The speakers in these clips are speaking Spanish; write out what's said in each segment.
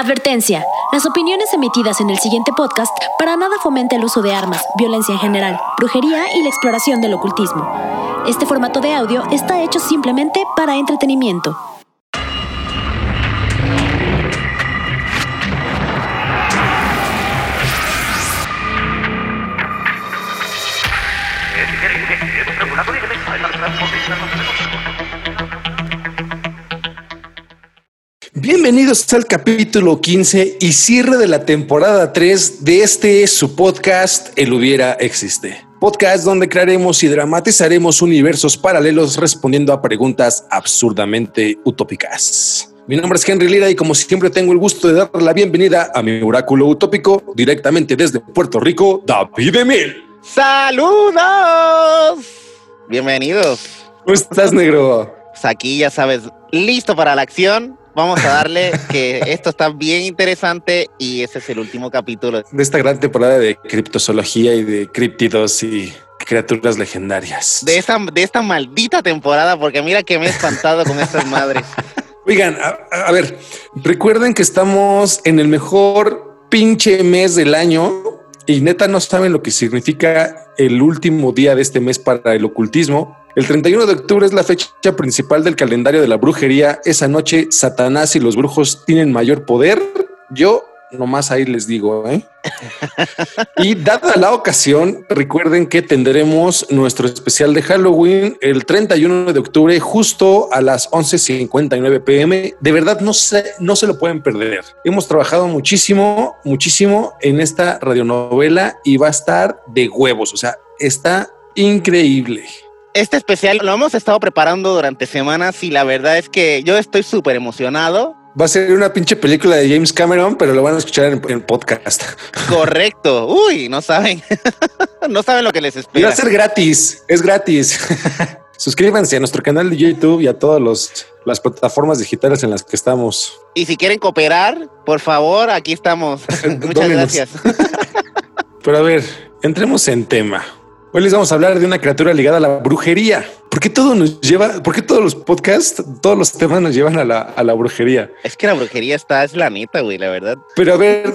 Advertencia. Las opiniones emitidas en el siguiente podcast para nada fomenta el uso de armas, violencia en general, brujería y la exploración del ocultismo. Este formato de audio está hecho simplemente para entretenimiento. Bienvenidos al capítulo 15 y cierre de la temporada 3 de este su podcast El hubiera existe. Podcast donde crearemos y dramatizaremos universos paralelos respondiendo a preguntas absurdamente utópicas. Mi nombre es Henry Lira y como siempre tengo el gusto de dar la bienvenida a mi oráculo utópico directamente desde Puerto Rico, David Emil. ¡Saludos! Bienvenidos. ¿Cómo estás, negro? Pues aquí ya sabes, listo para la acción. Vamos a darle que esto está bien interesante y ese es el último capítulo. De esta gran temporada de criptozoología y de criptidos y criaturas legendarias. De esta, de esta maldita temporada, porque mira que me he espantado con estas madres. Oigan, a, a ver, recuerden que estamos en el mejor pinche mes del año y neta no saben lo que significa el último día de este mes para el ocultismo. El 31 de octubre es la fecha principal del calendario de la brujería. Esa noche Satanás y los brujos tienen mayor poder. Yo nomás ahí les digo, ¿eh? y dada la ocasión, recuerden que tendremos nuestro especial de Halloween el 31 de octubre, justo a las 11:59 pm. De verdad, no se, no se lo pueden perder. Hemos trabajado muchísimo, muchísimo en esta radionovela y va a estar de huevos. O sea, está increíble. Este especial lo hemos estado preparando durante semanas y la verdad es que yo estoy súper emocionado. Va a ser una pinche película de James Cameron, pero lo van a escuchar en, en podcast. Correcto. Uy, no saben. no saben lo que les Y espera. va a ser gratis, es gratis. Suscríbanse a nuestro canal de YouTube y a todas las plataformas digitales en las que estamos. Y si quieren cooperar, por favor, aquí estamos. Muchas gracias. Pero a ver, entremos en tema. Hoy les vamos a hablar de una criatura ligada a la brujería. ¿Por qué todo nos lleva, por qué todos los podcasts, todos los temas nos llevan a la, a la brujería? Es que la brujería está, es la neta, güey, la verdad. Pero a ver,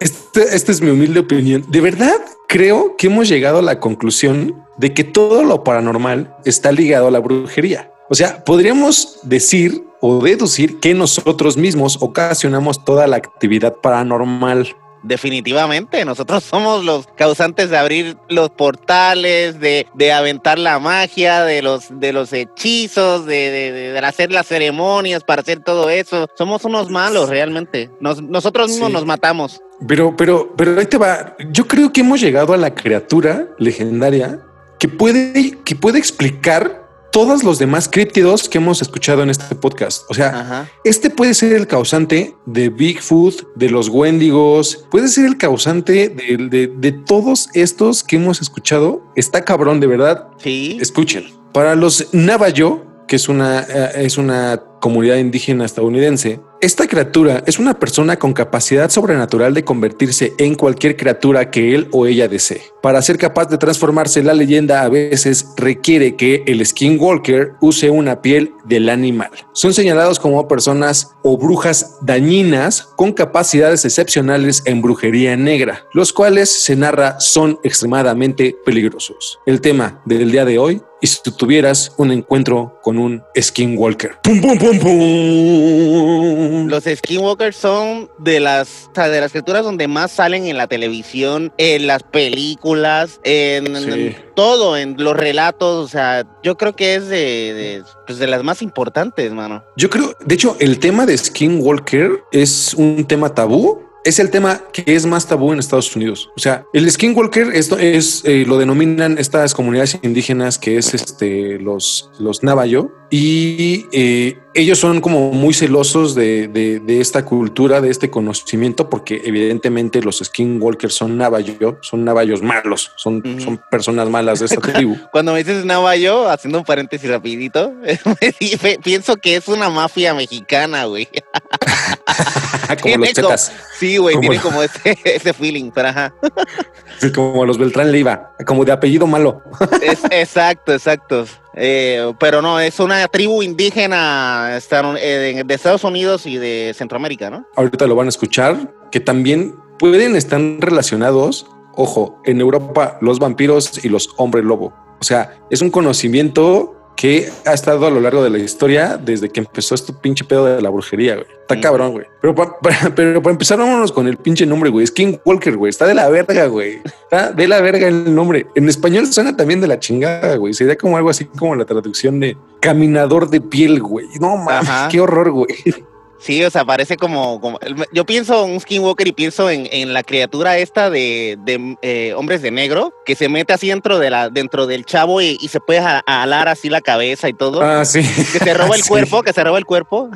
este- esta es mi humilde opinión. De verdad creo que hemos llegado a la conclusión de que todo lo paranormal está ligado a la brujería. O sea, podríamos decir o deducir que nosotros mismos ocasionamos toda la actividad paranormal. Definitivamente, nosotros somos los causantes de abrir los portales, de, de aventar la magia, de los, de los hechizos, de, de- hacer las ceremonias para hacer todo eso. Somos unos malos realmente. Nos- nosotros mismos Sí. nos matamos. Pero, pero, pero ahí te va. Yo creo que hemos llegado a la criatura legendaria que puede, que puede explicar todos los demás críptidos que hemos escuchado en este podcast. O sea, Ajá. Este puede ser el causante de Bigfoot, de los Wendigos, puede ser el causante de, de- de todos estos que hemos escuchado. Está cabrón, de verdad. Sí. Escuchen. Para los Navajo, que es una, eh, es una comunidad indígena estadounidense, esta criatura es una persona con capacidad sobrenatural de convertirse en cualquier criatura que él o ella desee. Para ser capaz de transformarse, la leyenda a veces requiere que el skinwalker use una piel del animal. Son señalados como personas o brujas dañinas con capacidades excepcionales en brujería negra, los cuales se narra son extremadamente peligrosos. El tema del día de hoy y si tuvieras un encuentro con un skinwalker. ¡Pum, pum, pum, pum! Los skinwalkers son de las, o sea, de las criaturas donde más salen en la televisión, en las películas, en, Sí. en todo, en los relatos. O sea, yo creo que es de, de, pues, de las más importantes, mano. Yo creo, de hecho, el tema de skinwalker es un tema tabú. Es el tema que es más tabú en Estados Unidos. O sea, el skinwalker esto es eh, lo denominan estas comunidades indígenas que es este los los Navajo y eh, ellos son como muy celosos de, de- de esta cultura, de este conocimiento, porque evidentemente los skinwalkers son Navajo, son Navajos malos, son, son personas malas de esta tribu. Cuando me dices Navajo, haciendo un paréntesis rapidito, pienso que es una mafia mexicana, güey. como los chetas. sí, güey, tiene como ese, ese feeling, pero ajá. Sí, como los Beltrán Leiva, como de apellido malo. Es, exacto, exacto. Eh, pero no, es una tribu indígena eh, de Estados Unidos y de Centroamérica, ¿no? Ahorita lo van a escuchar, que también pueden estar relacionados, ojo, en Europa los vampiros y los hombres lobo. O sea, es un conocimiento que ha estado a lo largo de la historia desde que empezó este pinche pedo de la brujería, güey. Está mm. cabrón, güey. Pero para, pero para empezar, vámonos con el pinche nombre, güey. Skinwalker, güey. Está de la verga, güey. Está de la verga el nombre. En español suena también de la chingada, güey. Sería como algo así como la traducción de caminador de piel, güey. No mames, qué horror, güey. Sí, o sea, parece como, como yo pienso en un skinwalker y pienso en, la criatura esta de, eh, hombres de negro que se mete así dentro de la dentro del chavo y, se puede alar así la cabeza y todo. Ah, sí. Que se roba el cuerpo, que se roba el cuerpo.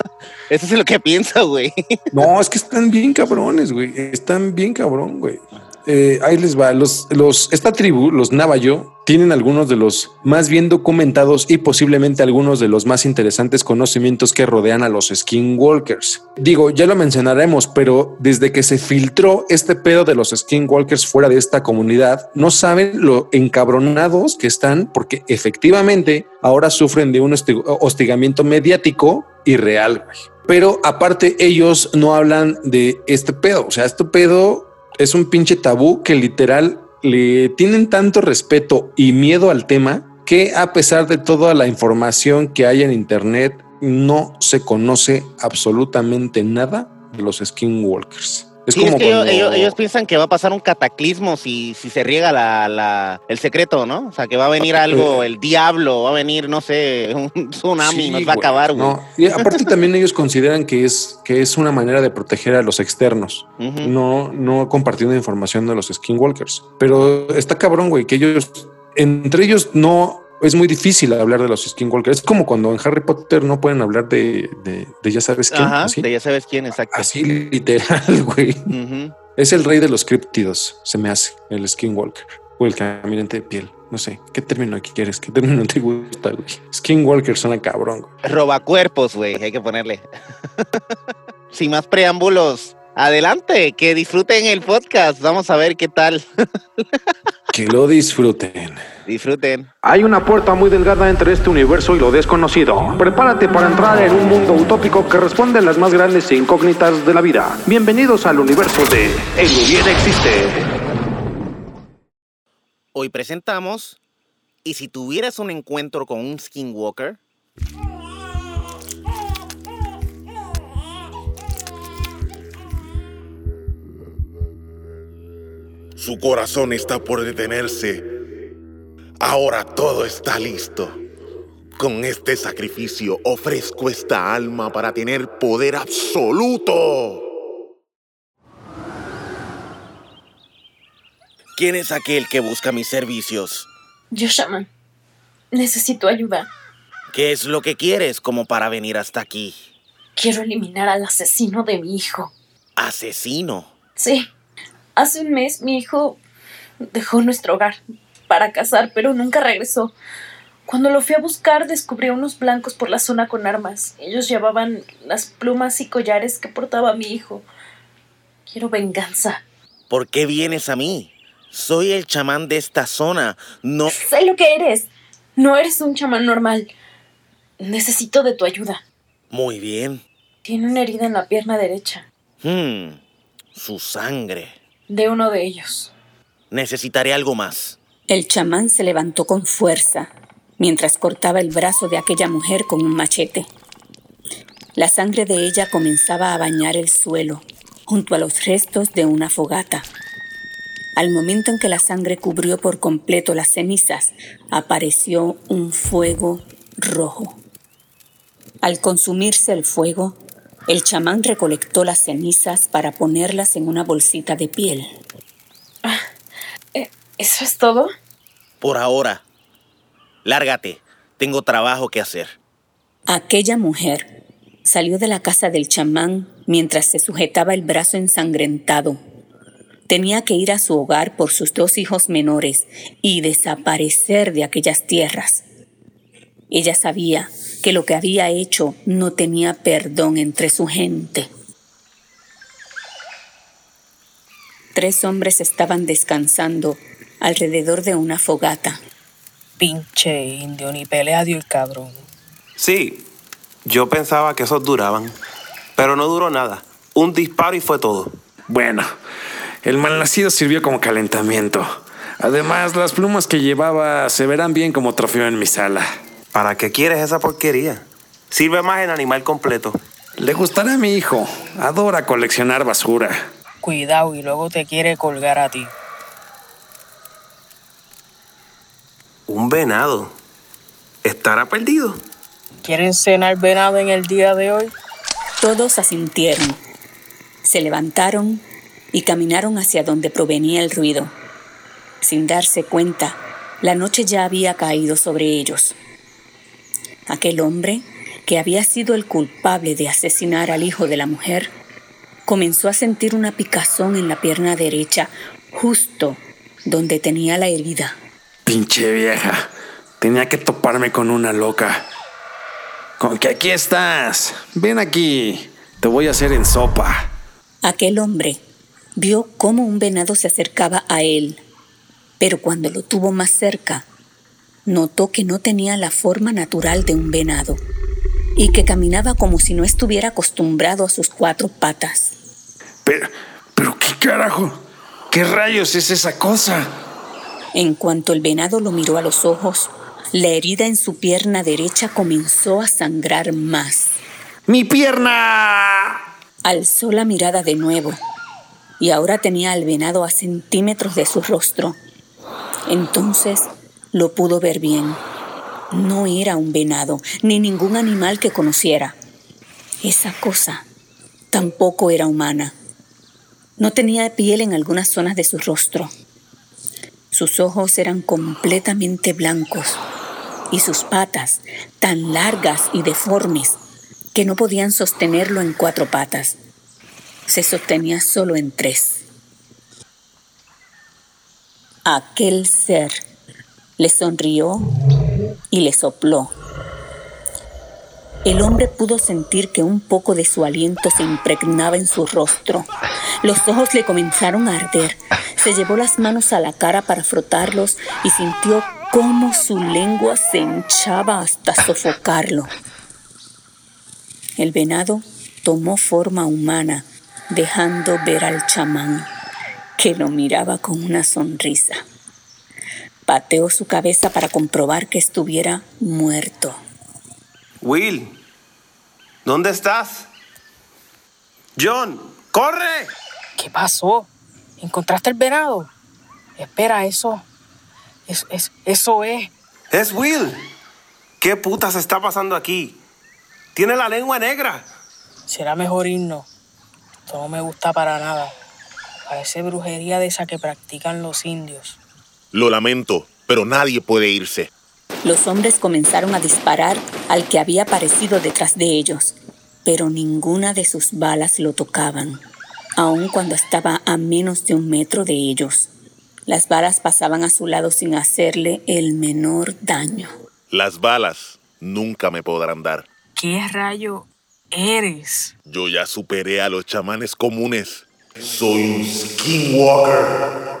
Eso es lo que pienso, güey. No, es que están bien cabrones, güey. Están bien cabrón, güey. Eh, ahí les va. Los, los, esta tribu, los Navajo, tienen algunos de los más bien documentados y posiblemente algunos de los más interesantes conocimientos que rodean a los skinwalkers. Digo, ya lo mencionaremos, pero desde que se filtró este pedo de los skinwalkers fuera de esta comunidad, no saben lo encabronados que están porque efectivamente ahora sufren de un hostigamiento mediático y real. Pero aparte ellos no hablan de este pedo, o sea, este pedo es un pinche tabú que literal le tienen tanto respeto y miedo al tema que a pesar de toda la información que hay en internet, no se conoce absolutamente nada de los skinwalkers. Es como que ellos, piensan que va a pasar un cataclismo si, si se riega la, el secreto, ¿no? O sea, que va a venir algo, el diablo, va a venir, no sé, un tsunami, nos va a acabar, güey. No. Y aparte también ellos consideran que es, que es una manera de proteger a los externos, no, no compartiendo información de los skinwalkers. Pero está cabrón, güey, que ellos, entre ellos no es muy difícil hablar de los skinwalkers. Es como cuando en Harry Potter no pueden hablar de, ya sabes quién. Ajá, de ya sabes quién, exacto. Así literal, güey. Es el rey de los críptidos, se me hace, el skinwalker. O el caminante de piel. No sé, ¿qué término aquí quieres? ¿Qué término te gusta, güey? Skinwalker suena cabrón. Roba cuerpos, güey, hay que ponerle. Sin más preámbulos, adelante, que disfruten el podcast. Vamos a ver qué tal. que lo disfruten. Disfruten. Hay una puerta muy delgada entre este universo y lo desconocido. Prepárate para entrar en un mundo utópico que responde a las más grandes incógnitas de la vida. Bienvenidos al universo de El Bien Existe. Hoy presentamos ¿Y si tuvieras un encuentro con un skinwalker? Su corazón está por detenerse Ahora todo está listo. Con este sacrificio ofrezco esta alma para tener poder absoluto. ¿Quién es aquel que busca mis servicios? Yo, Shaman. Necesito ayuda. ¿Qué es lo que quieres como para venir hasta aquí? Quiero eliminar al asesino de mi hijo. ¿Asesino? Sí. Hace un mes mi hijo dejó nuestro hogar para cazar, pero nunca regresó. Cuando lo fui a buscar descubrí unos blancos por la zona con armas. Ellos llevaban las plumas y collares que portaba mi hijo. Quiero venganza. ¿Por qué vienes a mí? Soy el chamán de esta zona. No... Sé lo que eres. No eres un chamán normal. Necesito de tu ayuda. Muy bien. Tiene una herida en la pierna derecha. Hmm. Su sangre. De uno de ellos. Necesitaré algo más. El chamán se levantó con fuerza mientras cortaba el brazo de aquella mujer con un machete. La sangre de ella comenzaba a bañar el suelo junto a los restos de una fogata. Al momento en que la sangre cubrió por completo las cenizas, apareció un fuego rojo. Al consumirse el fuego, el chamán recolectó las cenizas para ponerlas en una bolsita de piel. ¿Eso es todo? Por ahora. Lárgate. Tengo trabajo que hacer. Aquella mujer salió de la casa del chamán mientras se sujetaba el brazo ensangrentado. Tenía que ir a su hogar por sus dos hijos menores y desaparecer de aquellas tierras. Ella sabía que lo que había hecho no tenía perdón entre su gente. Tres hombres estaban descansando alrededor de una fogata. Pinche indio, ni pelea dio el cabrón. Sí, yo pensaba que esos duraban, pero no duró nada. Un disparo y fue todo. Bueno, el malnacido sirvió como calentamiento. Además, las plumas que llevaba se verán bien como trofeo en mi sala. ¿Para qué quieres esa porquería? Sirve más en animal completo. Le gustará a mi hijo. Adora coleccionar basura. Cuidado y luego te quiere colgar a ti. Un venado. ¿Estará perdido? ¿Quieren cenar venado en el día de hoy? Todos asintieron. Se levantaron y caminaron hacia donde provenía el ruido. Sin darse cuenta, la noche ya había caído sobre ellos. Aquel hombre, que había sido el culpable de asesinar al hijo de la mujer, comenzó a sentir una picazón en la pierna derecha, justo donde tenía la herida. Pinche vieja. Tenía que toparme con una loca. Con que aquí estás. Ven aquí. Te voy a hacer en sopa. Aquel hombre vio cómo un venado se acercaba a él, pero cuando lo tuvo más cerca, notó que no tenía la forma natural de un venado y que caminaba como si no estuviera acostumbrado a sus cuatro patas. Pero, pero qué carajo, qué rayos es esa cosa. En cuanto el venado lo miró a los ojos, la herida en su pierna derecha comenzó a sangrar más. ¡Mi pierna! Alzó la mirada de nuevo y ahora tenía al venado a centímetros de su rostro. Entonces lo pudo ver bien. No era un venado, ni ningún animal que conociera. Esa cosa tampoco era humana. No tenía piel en algunas zonas de su rostro. Sus ojos eran completamente blancos y sus patas tan largas y deformes que no podían sostenerlo en cuatro patas. Se sostenía solo en tres. Aquel ser le sonrió y le sopló. El hombre pudo sentir que un poco de su aliento se impregnaba en su rostro. Los ojos le comenzaron a arder. Se llevó las manos a la cara para frotarlos y sintió cómo su lengua se hinchaba hasta sofocarlo. El venado tomó forma humana, dejando ver al chamán, que lo miraba con una sonrisa. Pateó su cabeza para comprobar que estuviera muerto. Will, ¿dónde estás? John, corre. ¿Qué pasó? ¿Encontraste el venado? Espera, eso. Es, es, eso es. Es Will. ¿Qué putas está pasando aquí? Tiene la lengua negra. Será mejor irnos. Esto no me gusta para nada. Parece brujería de esa que practican los indios. Lo lamento, pero nadie puede irse. Los hombres comenzaron a disparar al que había aparecido detrás de ellos, pero ninguna de sus balas lo tocaban, aun cuando estaba a menos de un metro de ellos. Las balas pasaban a su lado sin hacerle el menor daño. Las balas nunca me podrán dar. ¿Qué rayo eres? Yo ya superé a los chamanes comunes. Soy un skinwalker.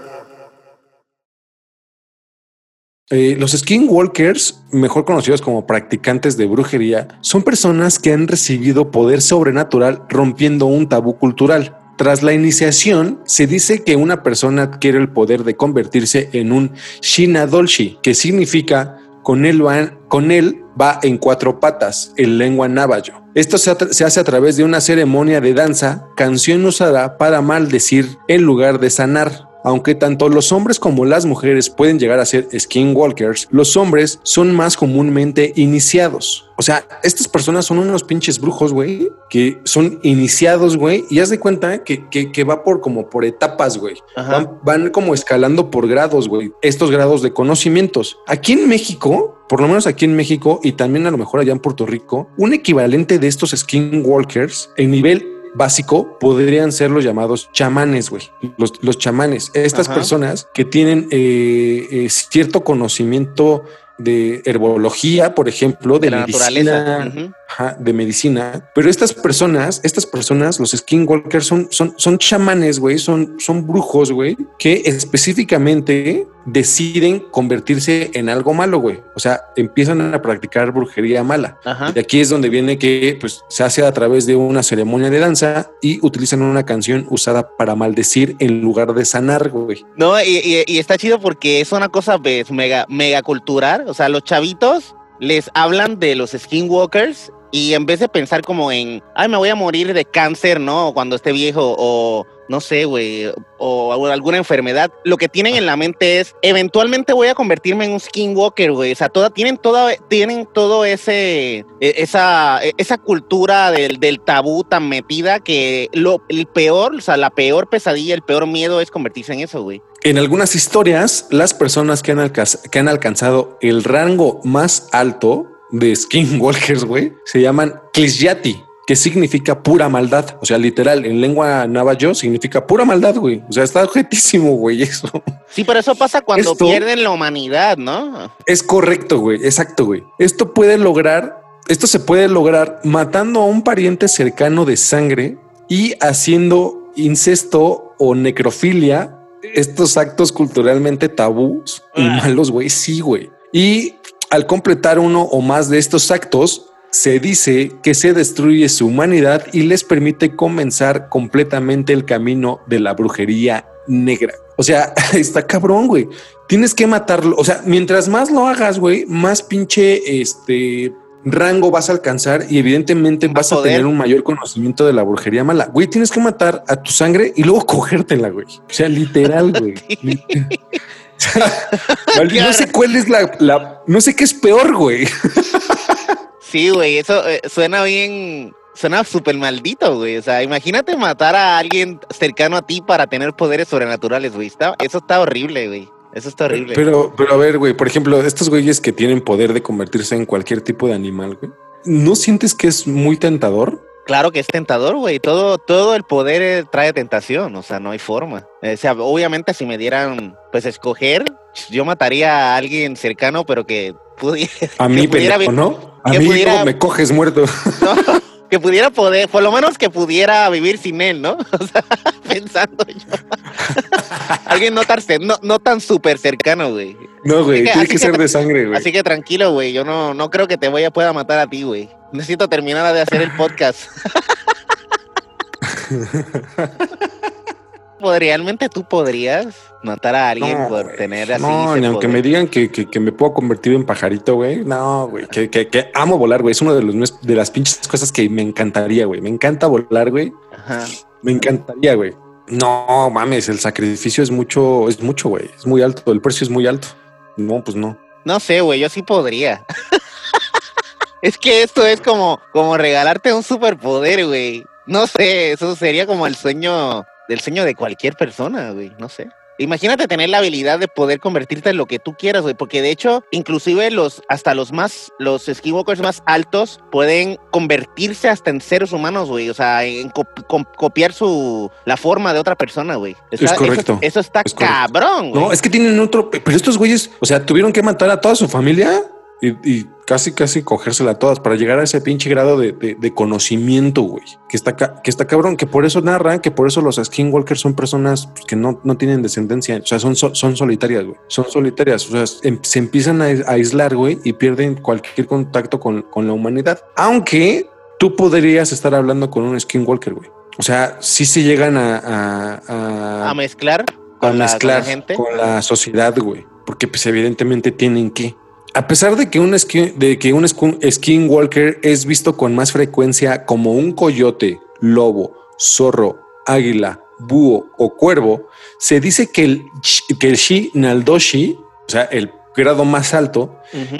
Eh, los skinwalkers, mejor conocidos como practicantes de brujería, son personas que han recibido poder sobrenatural rompiendo un tabú cultural. Tras la iniciación, se dice que una persona adquiere el poder de convertirse en un Shinadolshi, que significa con él, va, en cuatro patas, en lengua navajo. Esto se hace a través de una ceremonia de danza, canción usada para maldecir en lugar de sanar. Aunque tanto los hombres como las mujeres pueden llegar a ser skinwalkers, los hombres son más comúnmente iniciados. O sea, estas personas son unos pinches brujos, güey, que son iniciados, güey, y haz de cuenta que, que, que va por como por etapas, güey. Van, van como escalando por grados, güey, estos grados de conocimientos. Aquí en México, por lo menos aquí en México y también a lo mejor allá en Puerto Rico, un equivalente de estos skinwalkers en nivel básico podrían ser los llamados chamanes, güey. Los, los chamanes, estas Ajá. personas que tienen eh, eh, cierto conocimiento de herbología, por ejemplo, de, De la medicina, naturaleza. Ajá, de medicina, pero estas personas, estas personas, los skinwalkers son, son, son chamanes, güey, son, son brujos, güey, que específicamente deciden convertirse en algo malo, güey. O sea, empiezan a practicar brujería mala. Ajá. Y aquí es donde viene que pues, se hace a través de una ceremonia de danza y utilizan una canción usada para maldecir en lugar de sanar, güey. No, y, y- y está chido porque es una cosa pues, mega, mega cultural. O sea, los chavitos les hablan de los skinwalkers y en vez de pensar como en, ay, me voy a morir de cáncer, ¿no? Cuando esté viejo o no sé, güey, o, alguna enfermedad, lo que tienen en la mente es, eventualmente voy a convertirme en un skinwalker, güey. O sea, toda, tienen, toda, tienen todo ese, e- esa, e- esa cultura del, del tabú tan metida que lo, el peor, o sea, la peor pesadilla, el peor miedo es convertirse en eso, güey. En algunas historias, las personas que han alcanzado el rango más alto de skinwalkers, güey, se llaman Klisjati, que significa pura maldad. O sea, literal, en lengua navajo significa pura maldad, güey. O sea, está objetísimo, güey, eso. Sí, pero eso pasa cuando Esto- pierden la humanidad, ¿no? Es correcto, güey. Exacto, güey. Esto puede lograr, esto se puede lograr matando a un pariente cercano de sangre y haciendo incesto o necrofilia. Estos actos culturalmente tabús y malos, güey. Sí, güey. Y al completar uno o más de estos actos, se dice que se destruye su humanidad y les permite comenzar completamente el camino de la brujería negra. O sea, está cabrón, güey. Tienes que matarlo. O sea, mientras más lo hagas, güey, más pinche este rango vas a alcanzar y evidentemente vas a poder. tener un mayor conocimiento de la brujería mala. Güey, tienes que matar a tu sangre y luego cogértela, güey. O sea, literal, güey. No sé cuál es la, la- no sé qué es peor, güey. Sí, güey, eso eh, suena bien, suena súper maldito, güey. O sea, imagínate matar a alguien cercano a ti para tener poderes sobrenaturales, güey. Está- eso está horrible, güey. Eso está horrible. Pero, pero a ver, güey, por ejemplo, estos güeyes que tienen poder de convertirse en cualquier tipo de animal, güey. ¿No sientes que es muy tentador? Claro que es tentador, güey. Todo, todo el poder eh, trae tentación, o sea, no hay forma. Eh, O sea, obviamente si me dieran, pues, escoger, yo mataría a alguien cercano, pero que pudiera... A que mí, pudiera pendejo, ¿no? A que mí pudiera- me coges muerto. ¿no? que pudiera poder, por lo menos que pudiera vivir sin él, ¿no? O sea, pensando yo. Alguien no tan, no, no tan súper cercano, güey. No, güey, tiene así que ser de sangre, güey. Así que tranquilo, güey. Yo no, no creo que te voy a pueda matar a ti, güey. Necesito terminar de hacer el podcast. ¿Realmente tú podrías matar a alguien No, por tener así? No, ni aunque poder? me digan que, que- que me puedo convertir en pajarito, güey. No, güey. Que, que- amo volar, güey. Es una de, los, de las pinches cosas que me encantaría, güey. Me encanta volar, güey. Me encantaría, güey. No, mames, el sacrificio es mucho, es mucho, güey. Es muy alto. El precio es muy alto. No, pues no. No sé, güey, yo sí podría. es que esto es como, como regalarte un superpoder, güey. No sé, eso sería como el sueño, el sueño de cualquier persona, güey. No sé. Imagínate tener la habilidad de poder convertirte en lo que tú quieras, güey, porque de hecho, inclusive los, hasta los más, los skinwalkers más altos pueden convertirse hasta en seres humanos, güey, o sea, en cop- copiar su, la forma de otra persona, güey. Es eso- correcto. Eso, está Es cabrón, güey. No, es que tienen otro. Pero estos güeyes, o sea, tuvieron que matar a toda su familia y, y casi, casi cogérsela a todas para llegar a ese pinche grado de, de- de conocimiento, güey. Que está, que está cabrón, que por eso narran, que por eso los skinwalkers son personas pues, que no, no tienen descendencia. O sea, son, so- son solitarias, güey. Son solitarias. O sea, em- se empiezan a, a aislar, güey, y pierden cualquier contacto con, con la humanidad. Aunque tú podrías estar hablando con un skinwalker, güey. O sea, sí se llegan a, a- a- A mezclar a con, la, con mezclar la gente. con la sociedad, güey. Porque pues evidentemente tienen que. A pesar de que un, skin, de que un skin- skinwalker es visto con más frecuencia como un coyote, lobo, zorro, águila, búho o cuervo, se dice que el, que el Shi Naldoshi, o sea, el grado más alto,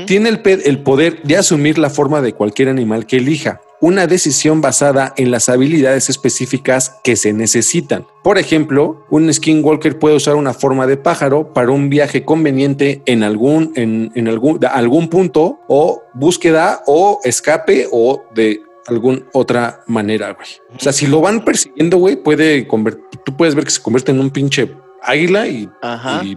tiene el, el poder de asumir la forma de cualquier animal que elija, una decisión basada en las habilidades específicas que se necesitan. Por ejemplo, un skinwalker puede usar una forma de pájaro para un viaje conveniente en algún, en, en algún, algún punto o búsqueda o escape o de alguna otra manera, güey. O sea, si lo van persiguiendo, güey, puede convertir, tú puedes ver que se convierte en un pinche águila y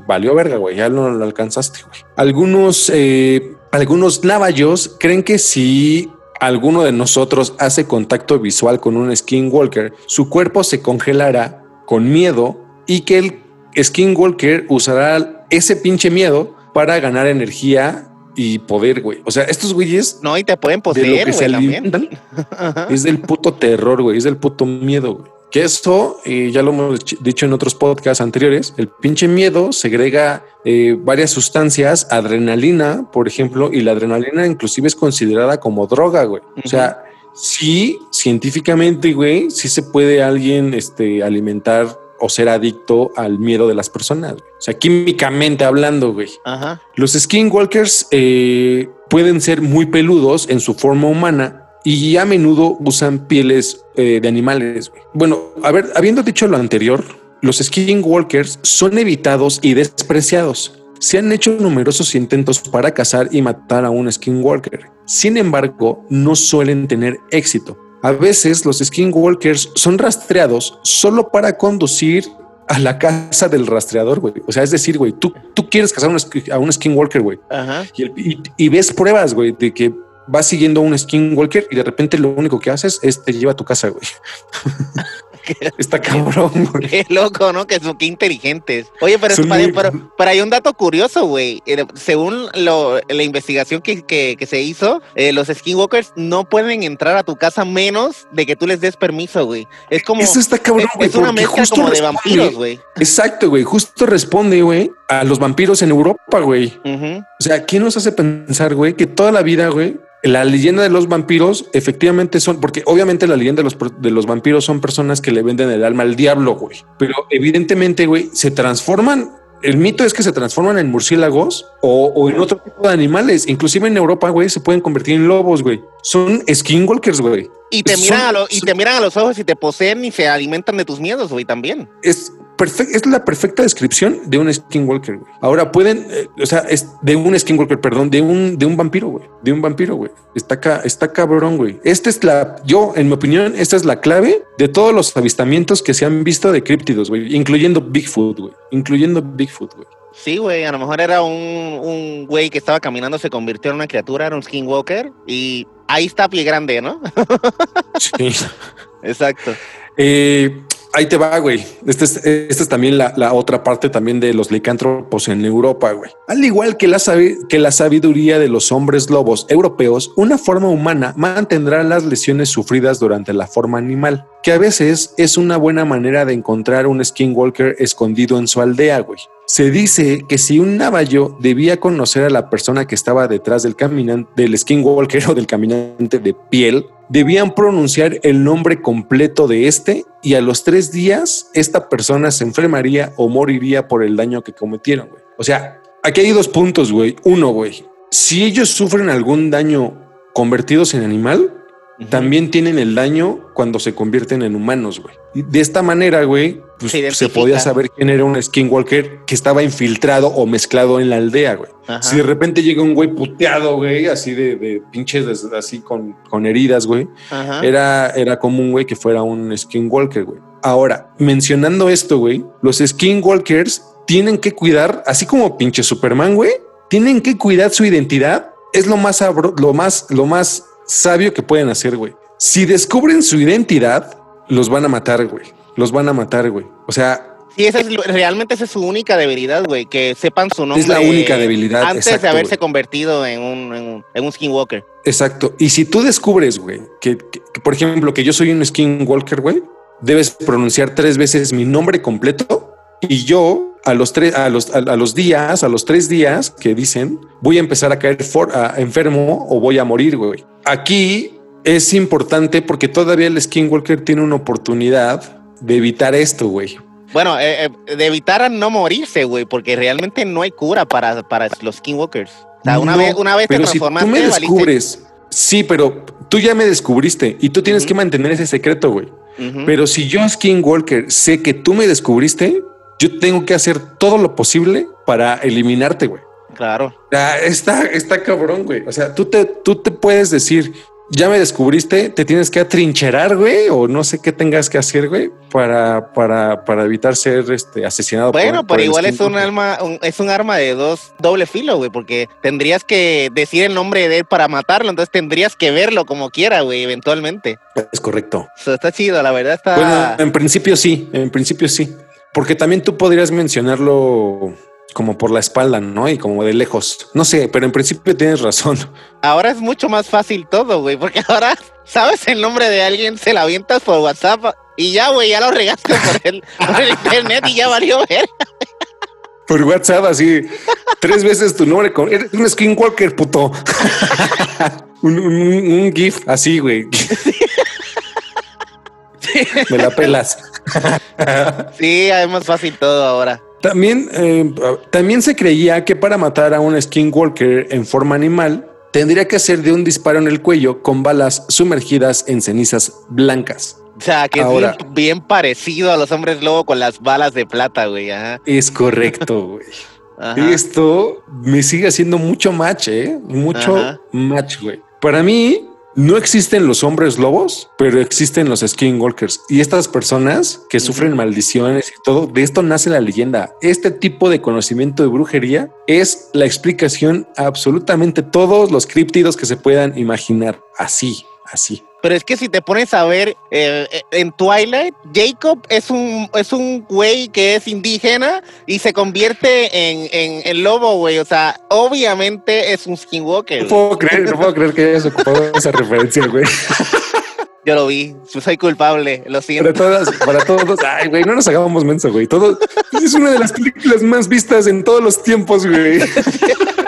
valió verga, güey. Ya no lo alcanzaste, güey. Algunos, eh, algunos navajos creen que si alguno de nosotros hace contacto visual con un skinwalker, su cuerpo se congelará con miedo y que el skinwalker usará ese pinche miedo para ganar energía y poder, güey. O sea, estos güeyes. No, y te pueden de lo poseer, se también. alimentan es del puto terror, güey. Es del puto miedo, güey. Que eso, eh, ya lo hemos ch- dicho en otros podcasts anteriores, el pinche miedo segrega eh, varias sustancias, adrenalina, por ejemplo, y la adrenalina inclusive es considerada como droga, güey. O sea, sí, científicamente, güey, sí se puede alguien este, alimentar o ser adicto al miedo de las personas. güey. O sea, químicamente hablando, güey. Ajá. Los skinwalkers eh, pueden ser muy peludos en su forma humana y a menudo usan pieles eh, de animales. Bueno, a ver, habiendo dicho lo anterior, los skinwalkers son evitados y despreciados. Se han hecho numerosos intentos para cazar y matar a un skinwalker. Sin embargo, no suelen tener éxito. A veces los skinwalkers son rastreados solo para conducir a la casa del rastreador, güey. O sea, es decir, güey, tú, tú quieres cazar a un skinwalker, güey. Y- y ves pruebas, güey, de que vas siguiendo un skinwalker y de repente lo único que haces es te lleva a tu casa, güey. Está cabrón, güey. Qué loco, ¿no? Que son qué inteligentes. Oye, pero, Son pero, muy- pero- pero hay un dato curioso, güey. Eh, Según lo- la investigación que, que- que se hizo, eh, los skinwalkers no pueden entrar a tu casa menos de que tú les des permiso, güey. Es como. Eso está cabrón, es- güey. Es una mezcla justo como de vampiros, güey. Exacto, güey. Justo responde, güey, a los vampiros en Europa, güey. O sea, ¿qué nos hace pensar, güey, que toda la vida, güey, la leyenda de los vampiros efectivamente son, porque obviamente la leyenda de los, de los vampiros son personas que le venden el alma al diablo, güey. Pero evidentemente, güey, se transforman. El mito es que se transforman en murciélagos o, o en otro tipo de animales. Inclusive en Europa, güey, se pueden convertir en lobos, güey. Son skinwalkers, güey. Y te, Son- miran a lo- y son- te miran a los ojos y te poseen y se alimentan de tus miedos, güey, también. es perfecta, es la perfecta descripción de un skinwalker. güey. Ahora pueden, eh, o sea, es de un skinwalker, perdón, de un, de un vampiro, güey, de un vampiro, güey. Está ca- está cabrón, güey. Esta es la, yo, en mi opinión, esta es la clave de todos los avistamientos que se han visto de críptidos, güey, incluyendo Bigfoot, güey, incluyendo Bigfoot, güey. Sí, güey, a lo mejor era un, un güey que estaba caminando, se convirtió en una criatura, era un skinwalker, y ahí está pie grande, ¿no? Sí. Exacto. Eh, ahí te va, güey. Esta es, esta es también la, otra parte también de los licántropos en Europa, güey. Al igual que la sabiduría de los hombres lobos europeos, una forma humana mantendrá las lesiones sufridas durante la forma animal, que a veces es una buena manera de encontrar un skinwalker escondido en su aldea, güey. Se dice que si un navajo debía conocer a la persona que estaba detrás del caminante, del skinwalker o del caminante de piel, debían pronunciar el nombre completo de este y a los tres días esta persona se enfermaría o moriría por el daño que cometieron, güey. O sea, aquí hay dos puntos, güey. Uno, güey. Si ellos sufren algún daño convertidos en animal, también tienen el daño cuando se convierten en humanos, güey. Y de esta manera, güey, pues, Se podía saber quién era un skinwalker que estaba infiltrado o mezclado en la aldea, güey. Ajá. Si de repente llega un güey puteado, güey, así de, de pinches, así con, con heridas, güey, Ajá. era, era común, güey, que fuera un skinwalker, güey. Ahora, mencionando esto, güey, los skinwalkers tienen que cuidar, así como pinche Superman, güey, tienen que cuidar su identidad. Es lo más, sabro- lo más, lo más sabio que pueden hacer, güey. Si descubren su identidad, los van a matar, güey. Los van a matar, güey. O sea, Sí, esa es, realmente esa es su única debilidad, güey, que sepan su nombre. Es la única debilidad, Antes exacto, de haberse convertido en un, en un, en un skinwalker. Exacto. Y si tú descubres, güey, que, que- que, por ejemplo, que yo soy un skinwalker, güey, debes pronunciar tres veces mi nombre completo y yo a los tres, a los, a, los días, a los tres días que dicen, voy a empezar a caer for- a- enfermo o voy a morir, güey. Aquí es importante porque todavía el skinwalker tiene una oportunidad de evitar esto, güey. Bueno, eh, eh, de evitar a no morirse, güey, porque realmente no hay cura para, para los skinwalkers. O sea, una No, vez, una vez te pero si transformaste, tú me valiste. descubres, sí, pero tú ya me descubriste y tú tienes que mantener ese secreto, güey. Pero si yo, Skinwalker, sé que tú me descubriste, yo tengo que hacer todo lo posible para eliminarte, güey. Claro. Está, está cabrón, güey. O sea, tú te, tú te puedes decir, ya me descubriste, te tienes que atrincherar, güey, o no sé qué tengas que hacer, güey, para, para, para evitar ser este, asesinado. Bueno, por- pero igual es un arma, un- es un arma de dos doble filo, güey, porque tendrías que decir el nombre de él para matarlo, entonces tendrías que verlo como quiera, güey, eventualmente. Es correcto. Eso está chido, la verdad está. Bueno, en principio sí, en principio sí. Porque también tú podrías mencionarlo como por la espalda, ¿no? Y como de lejos. No sé, pero en principio tienes razón. Ahora es mucho más fácil todo, güey, porque ahora sabes el nombre de alguien, se la avientas por WhatsApp y ya, güey, ya lo regaste por el, por el internet y ya valió ver. Por WhatsApp, así, tres veces tu nombre con... Eres un skinwalker, puto. un, un- un GIF así, güey. Me la pelas. Sí, es más fácil todo ahora. También, eh, también se creía que para matar a un skinwalker en forma animal, tendría que ser de un disparo en el cuello con balas sumergidas en cenizas blancas. O sea, que Ahora. es bien, bien parecido a los hombres lobo con las balas de plata, güey. Ajá. Es correcto, güey. Ajá. Esto me sigue haciendo mucho match, ¿eh? Mucho Ajá. match, güey. Para mí, no existen los hombres lobos, pero existen los skinwalkers. Y estas personas que sufren maldiciones y todo, de esto nace la leyenda. Este tipo de conocimiento de brujería es la explicación a absolutamente todos los críptidos que se puedan imaginar. Así, así. Pero es que si te pones a ver eh, eh, en Twilight, Jacob es un es un güey que es indígena y se convierte en, en, en lobo, güey. O sea, obviamente es un skinwalker. No puedo creer, no puedo creer que hayas ocupado esa referencia, güey. Yo lo vi, soy culpable, lo Para siento. todas, para todos. Ay, güey, no nos hagamos menso, güey. Todo es una de las películas más vistas en todos los tiempos, güey.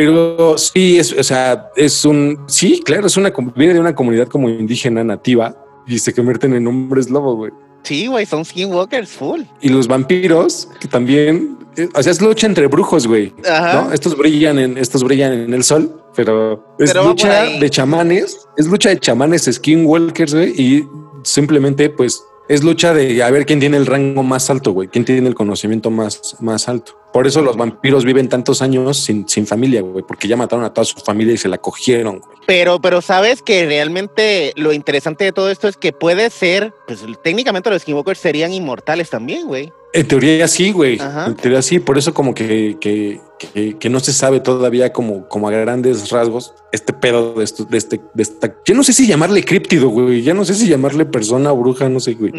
Pero sí, es, o sea, es un, sí, claro, es una, viene de una comunidad como indígena nativa y se convierten en hombres lobo, güey. Sí, güey, son skinwalkers full. Y los vampiros, que también, eh, o sea, es lucha entre brujos, güey. Ajá. ¿no? Estos brillan en, estos brillan en el sol, pero es Pero lucha de chamanes, es lucha de chamanes skinwalkers, güey, y simplemente, pues, es lucha de a ver quién tiene el rango más alto, güey, quién tiene el conocimiento más, más alto. Por eso los vampiros viven tantos años sin, sin familia, güey, porque ya mataron a toda su familia y se la cogieron, güey. Pero, pero sabes que realmente lo interesante de todo esto es que puede ser, pues técnicamente los skinwalkers serían inmortales también, güey. En teoría sí, güey. En teoría sí, por eso como que, que, que, que no se sabe todavía como, como a grandes rasgos este pedo de esto, de este, de esta. Yo no sé si llamarle críptido, güey. Ya no sé si llamarle persona o bruja, no sé, güey.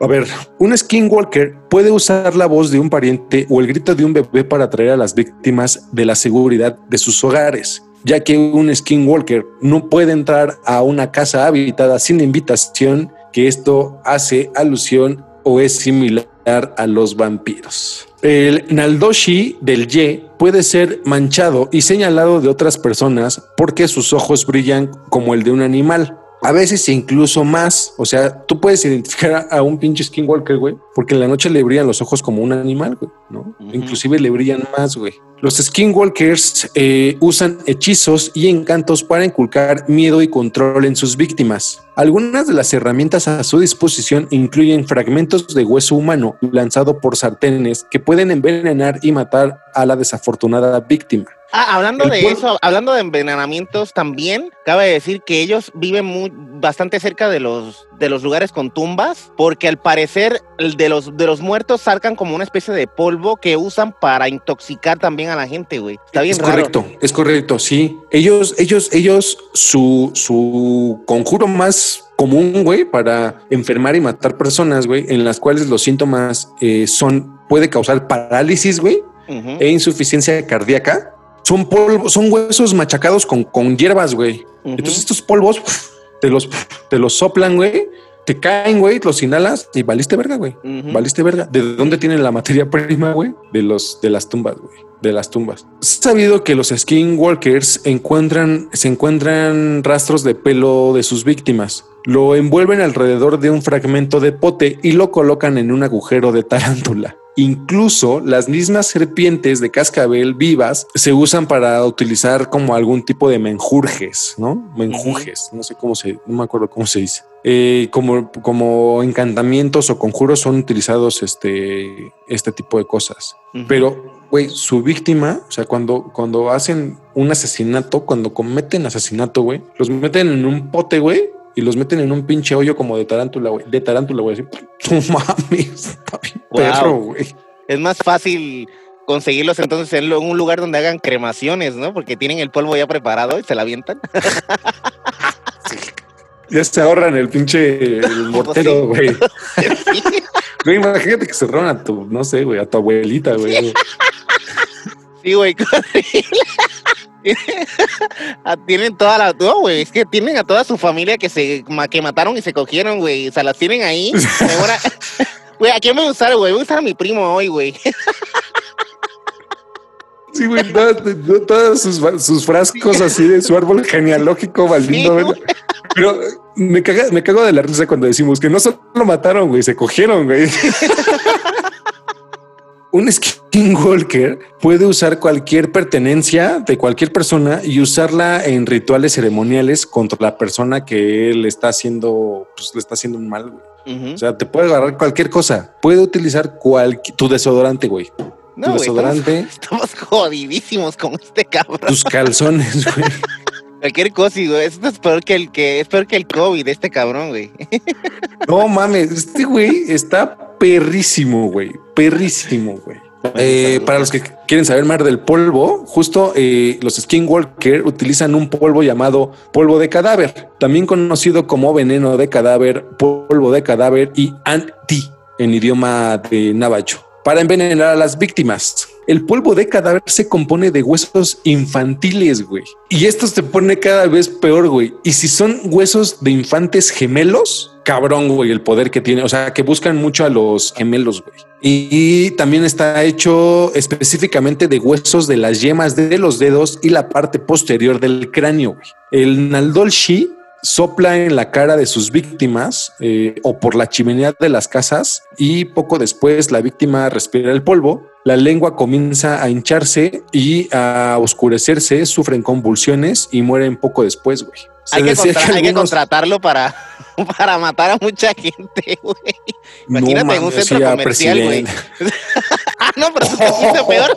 A ver, un skinwalker puede usar la voz de un pariente o el grito de un bebé para atraer a las víctimas de la seguridad de sus hogares, ya que un skinwalker no puede entrar a una casa habitada sin invitación, que esto hace alusión o es similar a los vampiros. El Naldoshi del Ye puede ser manchado y señalado de otras personas porque sus ojos brillan como el de un animal. A veces incluso más. O sea, tú puedes identificar a un pinche skinwalker, güey, porque en la noche le brillan los ojos como un animal, güey, ¿no? Ujú. Inclusive le brillan más, güey. Los skinwalkers eh, usan hechizos y encantos para inculcar miedo y control en sus víctimas. Algunas de las herramientas a su disposición incluyen fragmentos de hueso humano lanzado por sartenes que pueden envenenar y matar a la desafortunada víctima. Ah, hablando El de pueblo- eso, hablando de envenenamientos también, cabe decir que ellos viven muy, bastante cerca de los, de los lugares con tumbas, porque al parecer el de los, de los muertos sacan como una especie de polvo que usan para intoxicar también a la gente, güey. Está bien es raro. correcto, es correcto, sí. Ellos, ellos, ellos, su, su conjuro más común, güey, para enfermar y matar personas, güey, en las cuales los síntomas eh, son, puede causar parálisis, güey, e insuficiencia cardíaca. Son polvos, son huesos machacados con, con hierbas, güey. Entonces estos polvos te los, te los soplan, güey, te caen, güey, los inhalas y valiste verga, güey. Valiste verga. ¿De dónde tienen la materia prima, güey? De los de las tumbas, güey. De las tumbas. Es sabido que los skinwalkers encuentran, se encuentran rastros de pelo de sus víctimas. Lo envuelven alrededor de un fragmento de pote y lo colocan en un agujero de tarántula. Incluso las mismas serpientes de cascabel vivas se usan para utilizar como algún tipo de menjurjes, ¿no? Menjujes, no sé cómo se, no me acuerdo cómo se dice. Eh, como, como encantamientos o conjuros son utilizados este, este tipo de cosas. Pero, güey, su víctima, o sea, cuando, cuando hacen un asesinato, cuando cometen asesinato, güey, los meten en un pote, güey, y los meten en un pinche hoyo como de tarántula, güey. De tarántula, güey. Así, no mames, está bien Wow. perro, güey. Es más fácil conseguirlos entonces en un lugar donde hagan cremaciones, ¿no? Porque tienen el polvo ya preparado y se la avientan. Ya se ahorran el pinche el mortero, güey. Güey, imagínate que se roban a tu, no sé, güey, a tu abuelita, güey. Sí, güey, tienen toda la. No, güey, es que tienen a toda su familia que se que mataron y se cogieron, güey. O sea, las tienen ahí. Ahora- Güey, ¿a quién me gustaron, güey? Voy a usar a mi primo hoy, güey. Sí, güey, todas, todas sus, sus frascos así de su árbol genealógico valiendo. Sí. Pero me, caga- me cago de la risa cuando decimos que no solo lo mataron, güey, se cogieron, güey. Un skinwalker puede usar cualquier pertenencia de cualquier persona y usarla en rituales ceremoniales contra la persona que él está haciendo, pues le está haciendo un mal, güey. O sea, te puede agarrar cualquier cosa. Puede utilizar cualqui- tu desodorante, güey. No, tu desodorante, Estamos jodidísimos con este cabrón. tus calzones, güey. Cualquier cosa, güey. Esto es peor que el que es peor que el COVID este cabrón, güey. No mames, este güey está perrísimo, güey. Perrísimo, güey. Eh, para los que quieren saber más del polvo, justo eh, los skinwalker utilizan un polvo llamado polvo de cadáver, también conocido como veneno de cadáver, polvo de cadáver y anti en idioma de navajo, para envenenar a las víctimas. El polvo de cadáver se compone de huesos infantiles, güey. Y esto se pone cada vez peor, güey. Y si son huesos de infantes gemelos, cabrón, güey, el poder que tiene. O sea, que buscan mucho a los gemelos, güey. Y, también está hecho específicamente de huesos de las yemas de los dedos y la parte posterior del cráneo, güey. El Naldolshi sopla en la cara de sus víctimas eh, o por la chimenea de las casas y poco después la víctima respira el polvo, la lengua comienza a hincharse y a oscurecerse, sufren convulsiones y mueren poco después, güey. Hay que, hay contratarlo para, para matar a mucha gente, güey. No Imagínate en un centro comercial, güey. ah, no, pero eso te hizo peor.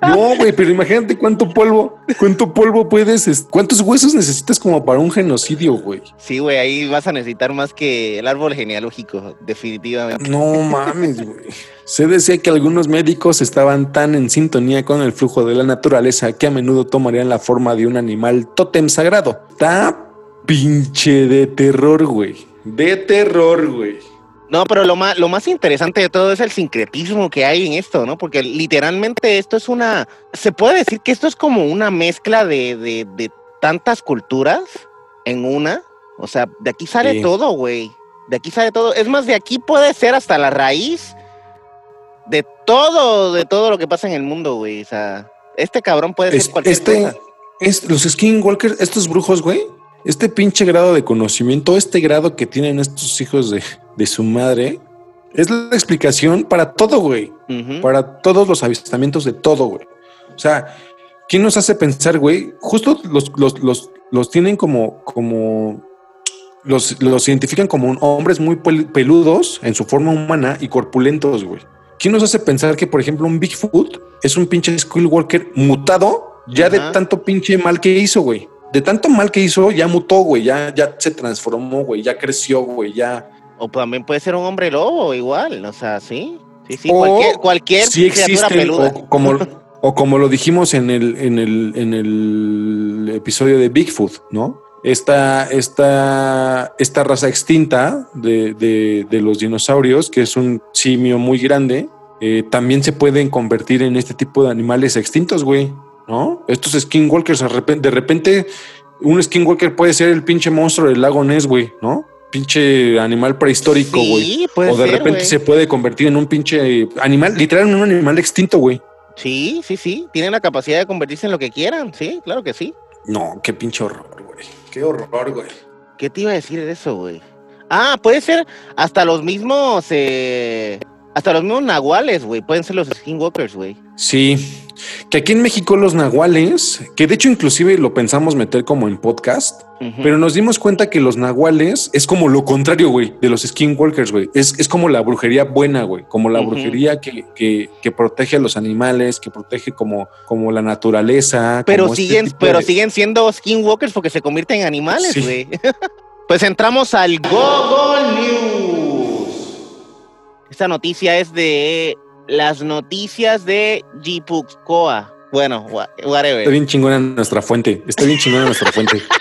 No, güey, pero imagínate cuánto polvo, cuánto polvo puedes, es- cuántos huesos necesitas como para un genocidio, güey. Sí, güey, ahí vas a necesitar más que el árbol genealógico, definitivamente. No mames, güey. Se decía que algunos médicos estaban tan en sintonía con el flujo de la naturaleza que a menudo tomarían la forma de un animal tótem sagrado. Está pinche de terror, güey. De terror, güey. No, pero lo más, lo más interesante de todo es el sincretismo que hay en esto, ¿no? Porque literalmente esto es una. Se puede decir que esto es como una mezcla de, de, de tantas culturas en una. O sea, de aquí sale Sí. todo, güey. De aquí sale todo. Es más, de aquí puede ser hasta la raíz de todo, de todo lo que pasa en el mundo, güey. O sea, este cabrón puede Es- ser cualquier este, cosa. es, los skinwalkers, estos brujos, güey, este pinche grado de conocimiento, este grado que tienen estos hijos de, de su madre, es la explicación para todo, güey. Para todos los avistamientos de todo, güey. O sea, ¿quién nos hace pensar, güey? Justo los, los, los, los tienen como, como, los, los identifican como hombres muy pel- peludos en su forma humana y corpulentos, güey. ¿Quién nos hace pensar que, por ejemplo, un Bigfoot es un pinche Skillwalker mutado ya de tanto pinche mal que hizo, güey? De tanto mal que hizo, ya mutó, güey, ya, ya se transformó, güey, ya creció, güey, ya. O también puede ser un hombre lobo, igual. O sea, sí. Sí, sí. O cualquier cualquier sí existen, peluda. o como, o como lo dijimos en el, en el, en el episodio de Bigfoot, ¿no? Esta, esta, esta raza extinta de, de- de los dinosaurios, que es un simio muy grande, eh, también se pueden convertir en este tipo de animales extintos, güey, ¿no? Estos skinwalkers, de repente, un skinwalker puede ser el pinche monstruo del lago Ness, güey, ¿no? Pinche animal prehistórico, Sí, güey. puede O de ser, repente se puede convertir en un pinche animal, literal, en un animal extinto, güey. Sí, sí, sí. Tienen la capacidad de convertirse en lo que quieran. Sí, claro que sí. No, qué pinche horror, güey. Qué horror, güey. ¿Qué te iba a decir de eso, güey? Ah, puede ser hasta los mismos. eh, hasta los mismos nahuales, güey. Pueden ser los skinwalkers, güey. Sí, Que aquí en México los nahuales, que de hecho inclusive lo pensamos meter como en podcast, pero nos dimos cuenta que los nahuales es como lo contrario, güey, de los skinwalkers, güey. Es, es como la brujería buena, güey, como la brujería que, que, que protege a los animales, que protege como, como la naturaleza. Pero como este siguen, pero de- siguen siendo skinwalkers porque se convierten en animales, Sí. güey. pues entramos al Google News. Esta noticia es de las noticias de Gipuxcoa. Bueno, wha- whatever. Está bien chingona nuestra fuente. Está bien chingona nuestra fuente.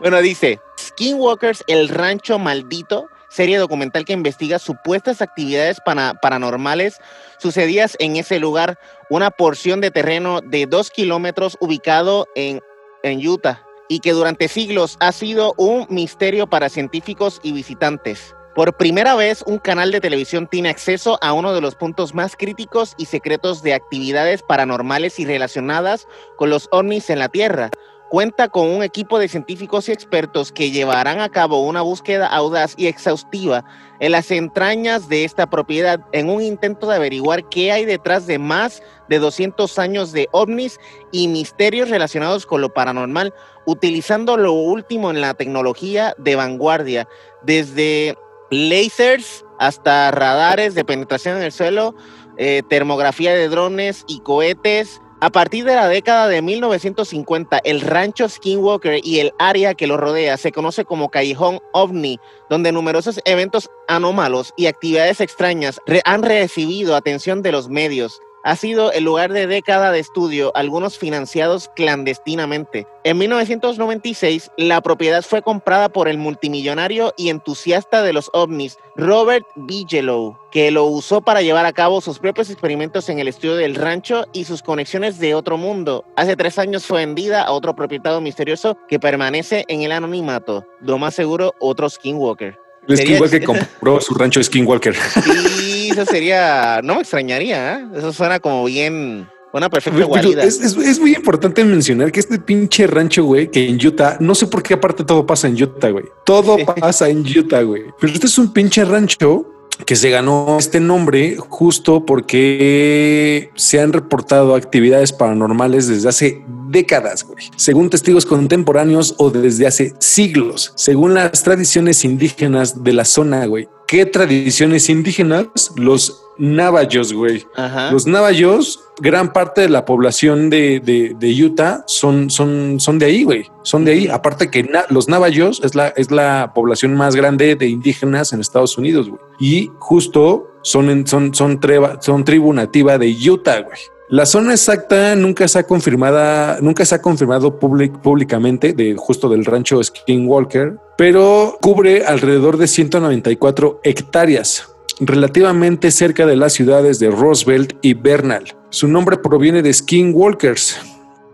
Bueno, dice, Skinwalkers, el rancho maldito, serie documental que investiga supuestas actividades paranormales sucedidas en ese lugar, una porción de terreno de dos kilómetros ubicado en, en Utah y que durante siglos ha sido un misterio para científicos y visitantes. Por primera vez, un canal de televisión tiene acceso a uno de los puntos más críticos y secretos de actividades paranormales y relacionadas con los ovnis en la Tierra. Cuenta con un equipo de científicos y expertos que llevarán a cabo una búsqueda audaz y exhaustiva en las entrañas de esta propiedad en un intento de averiguar qué hay detrás de más de 200 años de ovnis y misterios relacionados con lo paranormal, utilizando lo último en la tecnología de vanguardia, desde lasers hasta radares de penetración en el suelo, eh, termografía de drones y cohetes, a partir de la década de 1950, el rancho Skinwalker y el área que lo rodea se conoce como Callejón OVNI, donde numerosos eventos anómalos y actividades extrañas han recibido atención de los medios. Ha sido el lugar de década de estudio, algunos financiados clandestinamente. En 1996, la propiedad fue comprada por el multimillonario y entusiasta de los ovnis, Robert Bigelow, que lo usó para llevar a cabo sus propios experimentos en el estudio del rancho y sus conexiones de otro mundo. Hace tres años fue vendida a otro propietario misterioso que permanece en el anonimato. Lo más seguro, otro Skinwalker. El Skinwalker compró su rancho Skinwalker. Sí, eso sería. No me extrañaría, ¿eh? Eso suena como bien. Una perfecta guarida. es, es- es muy importante mencionar que este pinche rancho, güey, que en Utah, no sé por qué aparte todo pasa en Utah, güey. Todo pasa en Utah, güey. Pero este es un pinche rancho que se ganó este nombre justo porque se han reportado actividades paranormales desde hace décadas, güey. Según testigos contemporáneos o desde hace siglos, según las tradiciones indígenas de la zona, güey. ¿Qué tradiciones indígenas? Los navajos, güey. Ajá. Los navajos, gran parte de la población de, de- de Utah son, son, son de ahí, güey. Son de ahí. Aparte que na- los navajos es la, es la población más grande de indígenas en Estados Unidos, güey. Y justo son, en- son, son, treba- son tribu nativa de Utah, güey. La zona exacta nunca se ha confirmada, nunca se ha confirmado públicamente de justo del rancho Skinwalker, pero cubre alrededor de 194 hectáreas, relativamente cerca de las ciudades de Roosevelt y Bernal. Su nombre proviene de Skinwalkers,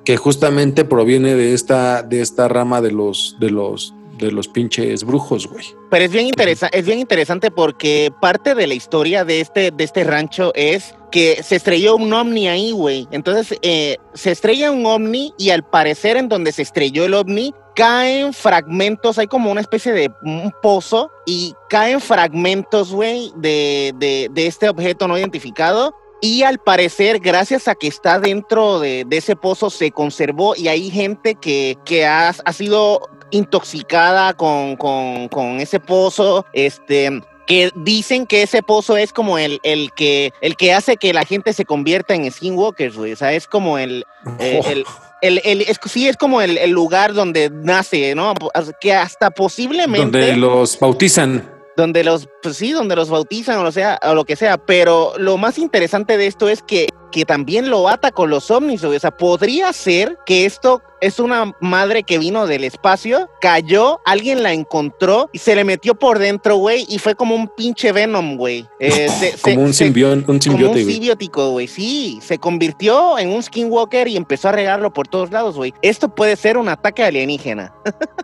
que justamente proviene de esta, de esta rama de los, de los, de los pinches brujos, güey. Pero es bien, interesa es bien interesante porque parte de la historia de este, de este rancho es que se estrelló un ovni ahí, güey. Entonces, eh, se estrella un ovni y al parecer en donde se estrelló el ovni caen fragmentos, hay como una especie de un pozo y caen fragmentos, güey, de, de, de este objeto no identificado. Y al parecer, gracias a que está dentro de, de ese pozo, se conservó y hay gente que, que ha, ha sido intoxicada con, con, con ese pozo, este que dicen que ese pozo es como el, el que el que hace que la gente se convierta en skinwalkers, güey. O sea, es como el, eh, el, el, el- es, sí, es como el, el lugar donde nace, ¿no? Que hasta posiblemente Donde los bautizan. Donde los, pues sí, donde los bautizan o lo sea, o lo que sea, pero lo más interesante de esto es que, que también lo ata con los ovnis, güey. o sea, podría ser que esto es una madre que vino del espacio, cayó, alguien la encontró y se le metió por dentro, güey, y fue como un pinche Venom, güey. Eh, Como un simbión, un simbiote, un simbiótico, güey. Sí, se convirtió en un skinwalker y empezó a regarlo por todos lados, güey. Esto puede ser un ataque alienígena.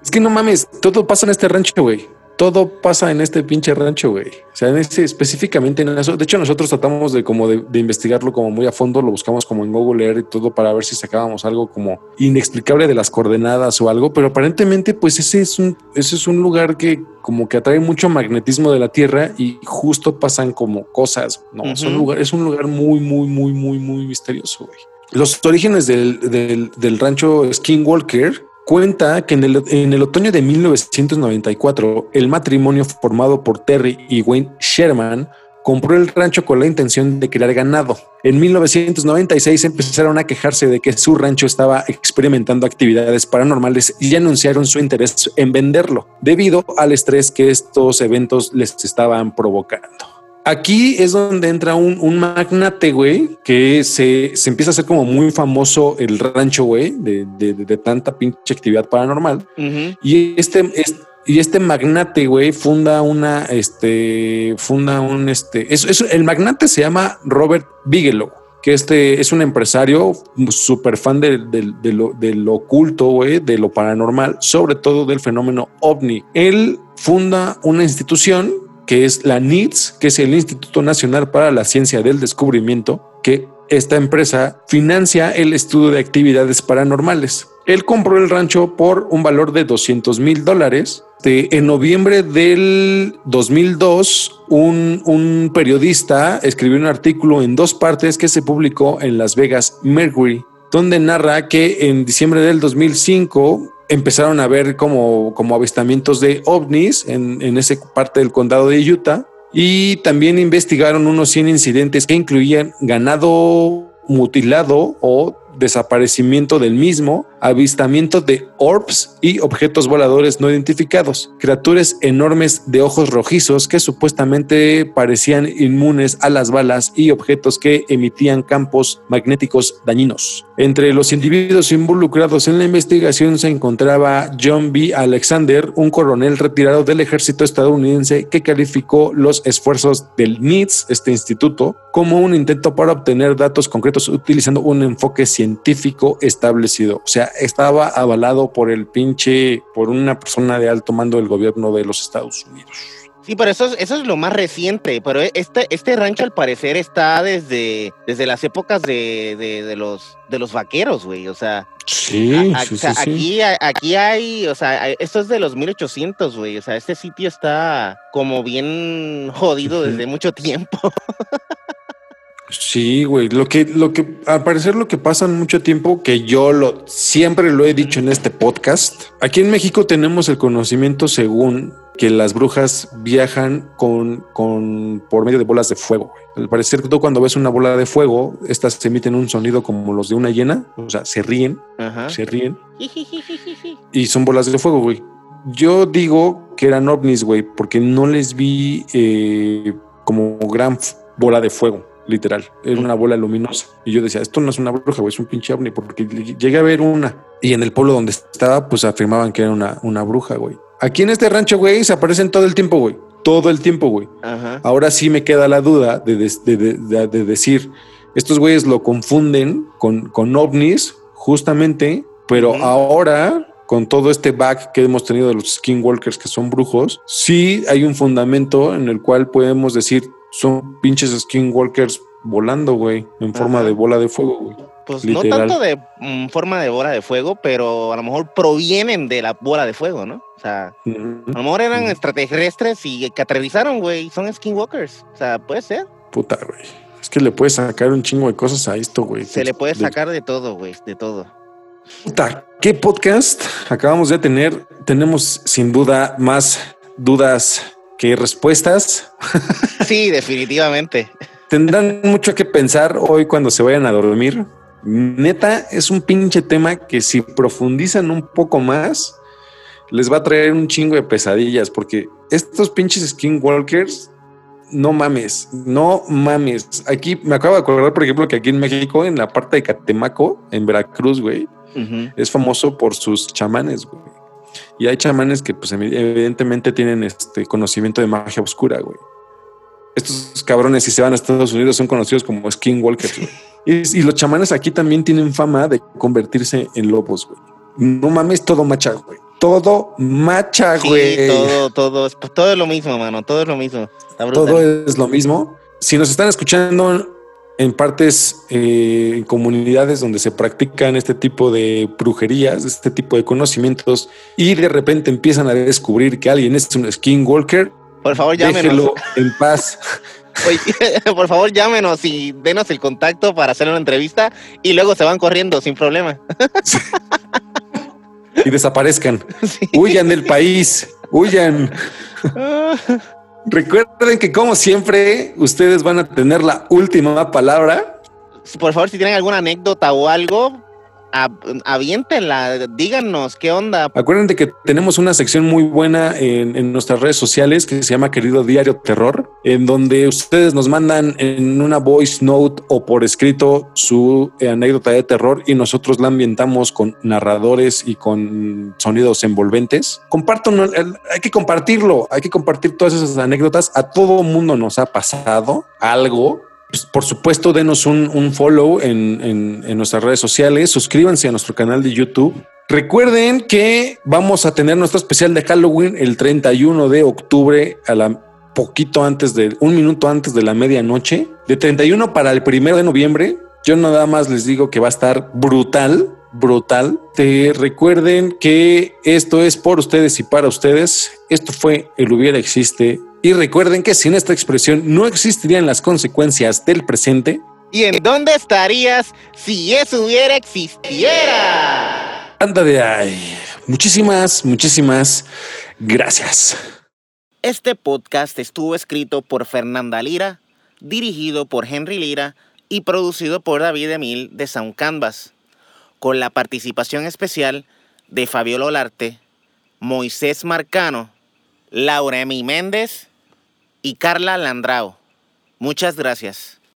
Es que no mames, todo pasa en este rancho, güey. Todo pasa en este pinche rancho, güey. O sea, en ese, específicamente en eso. De hecho, nosotros tratamos de como de, de investigarlo como muy a fondo, lo buscamos como en Google Earth y todo para ver si sacábamos algo como inexplicable de las coordenadas o algo, pero aparentemente pues ese es un, ese es un lugar que como que atrae mucho magnetismo de la Tierra y justo pasan como cosas, ¿no? Son Ujú. lugar, es un lugar muy, muy, muy, muy, muy misterioso, güey. Los orígenes del, del, del rancho Skinwalker cuenta que en el, otoño de 1994 el matrimonio formado por Terry y Wayne Sherman compró el rancho con la intención de crear ganado. En 1996 empezaron a quejarse de que su rancho estaba experimentando actividades paranormales y anunciaron su interés en venderlo, debido al estrés que estos eventos les estaban provocando. Aquí es donde entra un, un magnate, güey, que se, se empieza a hacer como muy famoso el rancho, güey, de, de- de- tanta pinche actividad paranormal. Y este, es- y este magnate, güey, funda una, este, funda un, este, es, es- el magnate se llama Robert Bigelow, que este es un empresario súper fan de, de- de lo, de lo oculto, güey, de lo paranormal, sobre todo del fenómeno ovni. Él funda una institución que es la NITS, que es el Instituto Nacional para la Ciencia del Descubrimiento, que esta empresa financia el estudio de actividades paranormales. Él compró el rancho por un valor de 200 mil dólares. En noviembre del 2002, un, un periodista escribió un artículo en dos partes que se publicó en Las Vegas Mercury, donde narra que en diciembre del 2005 empezaron a ver como, como avistamientos de ovnis en, en esa parte del condado de Utah. Y también investigaron unos 100 incidentes que incluían ganado mutilado o desaparecimiento del mismo, avistamiento de orbs y objetos voladores no identificados, criaturas enormes de ojos rojizos que supuestamente parecían inmunes a las balas y objetos que emitían campos magnéticos dañinos. Entre los individuos involucrados en la investigación se encontraba John B. Alexander, un coronel retirado del ejército estadounidense que calificó los esfuerzos del NITS, este instituto, como un intento para obtener datos concretos utilizando un enfoque científico establecido. O sea, estaba avalado por el pinche, por una persona de alto mando del gobierno de los Estados Unidos. Sí, pero eso es, eso es lo más reciente. Pero este, este rancho al parecer está desde, desde las épocas de, de, de los, de los vaqueros, güey. O sea, Sí, a- a- sí, o sea, sí, aquí, a- aquí hay, o sea, esto es de los 1800, güey. O sea, este sitio está como bien jodido desde mucho tiempo. Sí, güey. Lo que, lo que, al parecer, lo que pasa en mucho tiempo, que yo lo siempre lo he dicho en este podcast. Aquí en México tenemos el conocimiento según que las brujas viajan con, con por medio de bolas de fuego. güey. Al parecer, tú cuando ves una bola de fuego, estas emiten un sonido como los de una hiena, o sea, se ríen, Ajá. se ríen y son bolas de fuego, güey. Yo digo que eran ovnis, güey, porque no les vi eh, como gran bola de fuego, literal. Era una bola luminosa. Y yo decía, esto no es una bruja, güey, es un pinche ovni, porque llegué a ver una. Y en el pueblo donde estaba, pues afirmaban que era una, una bruja, güey. Aquí en este rancho, güey, se aparecen todo el tiempo, güey. Todo el tiempo, güey. Ajá. Ahora sí me queda la duda de, de- de- de decir, estos güeyes lo confunden con, con ovnis, justamente, pero ahora, con todo este back que hemos tenido de los skinwalkers que son brujos, sí hay un fundamento en el cual podemos decir, son pinches skinwalkers volando, güey, en forma de bola de fuego, güey. Pues no Literal. tanto de mm, forma de bola de fuego, pero a lo mejor provienen de la bola de fuego, ¿no? O sea, a lo mejor eran extraterrestres y que aterrizaron, güey. Son skinwalkers. O sea, puede ser. Puta, güey. Es que le puedes sacar un chingo de cosas a esto, güey. Se le puede De- sacar de todo, güey. De todo. Puta, ¿qué podcast acabamos de tener? Tenemos sin duda más dudas que respuestas. Sí, definitivamente. Tendrán mucho que pensar hoy cuando se vayan a dormir. Neta, es un pinche tema que si profundizan un poco más, les va a traer un chingo de pesadillas, porque estos pinches skinwalkers, no mames, no mames. Aquí me acabo de acordar, por ejemplo, que aquí en México, en la parte de Catemaco, en Veracruz, güey, es famoso por sus chamanes, güey. Y hay chamanes que, pues, evi- evidentemente tienen este conocimiento de magia oscura, güey. Estos cabrones, si se van a Estados Unidos, son conocidos como skinwalkers, güey. Y, y los chamanes aquí también tienen fama de convertirse en lobos, güey. No mames, todo macha, güey. todo macha, Sí, güey. todo, todo, es- todo es lo mismo, mano. Todo es lo mismo. Todo es lo mismo. Si nos están escuchando en partes, eh, en comunidades donde se practican este tipo de brujerías, este tipo de conocimientos, y de repente empiezan a descubrir que alguien es un skinwalker, Por favor, llámenos. déjelo en paz. Oye, por favor, llámenos y denos el contacto para hacer una entrevista y luego se van corriendo sin problema. y desaparezcan. Huyan del país, huyan. Recuerden que como siempre, ustedes van a tener la última palabra. Por favor, si tienen alguna anécdota o algo, aviéntenla, díganos qué onda. Acuérdense que tenemos una sección muy buena en, en nuestras redes sociales que se llama Querido Diario Terror, en donde ustedes nos mandan en una voice note o por escrito su eh, anécdota de terror y nosotros la ambientamos con narradores y con sonidos envolventes. Compartan, el- hay que compartirlo, hay que compartir todas esas anécdotas. A todo mundo nos ha pasado algo. Pues, por supuesto, denos un, un follow en, en- nuestras redes sociales, suscríbanse a nuestro canal de YouTube. Recuerden que vamos a tener nuestro especial de Halloween el 31 de octubre a la poquito antes de un minuto antes de la medianoche, de 31 para el primero de noviembre. Yo nada más les digo que va a estar brutal, brutal. Te recuerden que esto es por ustedes y para ustedes. Esto fue El hubiera existe. Y recuerden que sin esta expresión no existirían las consecuencias del presente. ¿Y en dónde estarías si eso hubiera existiera? Anda de ahí. Muchísimas, muchísimas gracias. Este podcast estuvo escrito por Fernanda Lira, dirigido por Henry Lira y producido por David Emil de Sound Canvas, con la participación especial de Fabiola Olarte, Moisés Marcano, Laura Emi Méndez y Carla Landrao. Muchas gracias.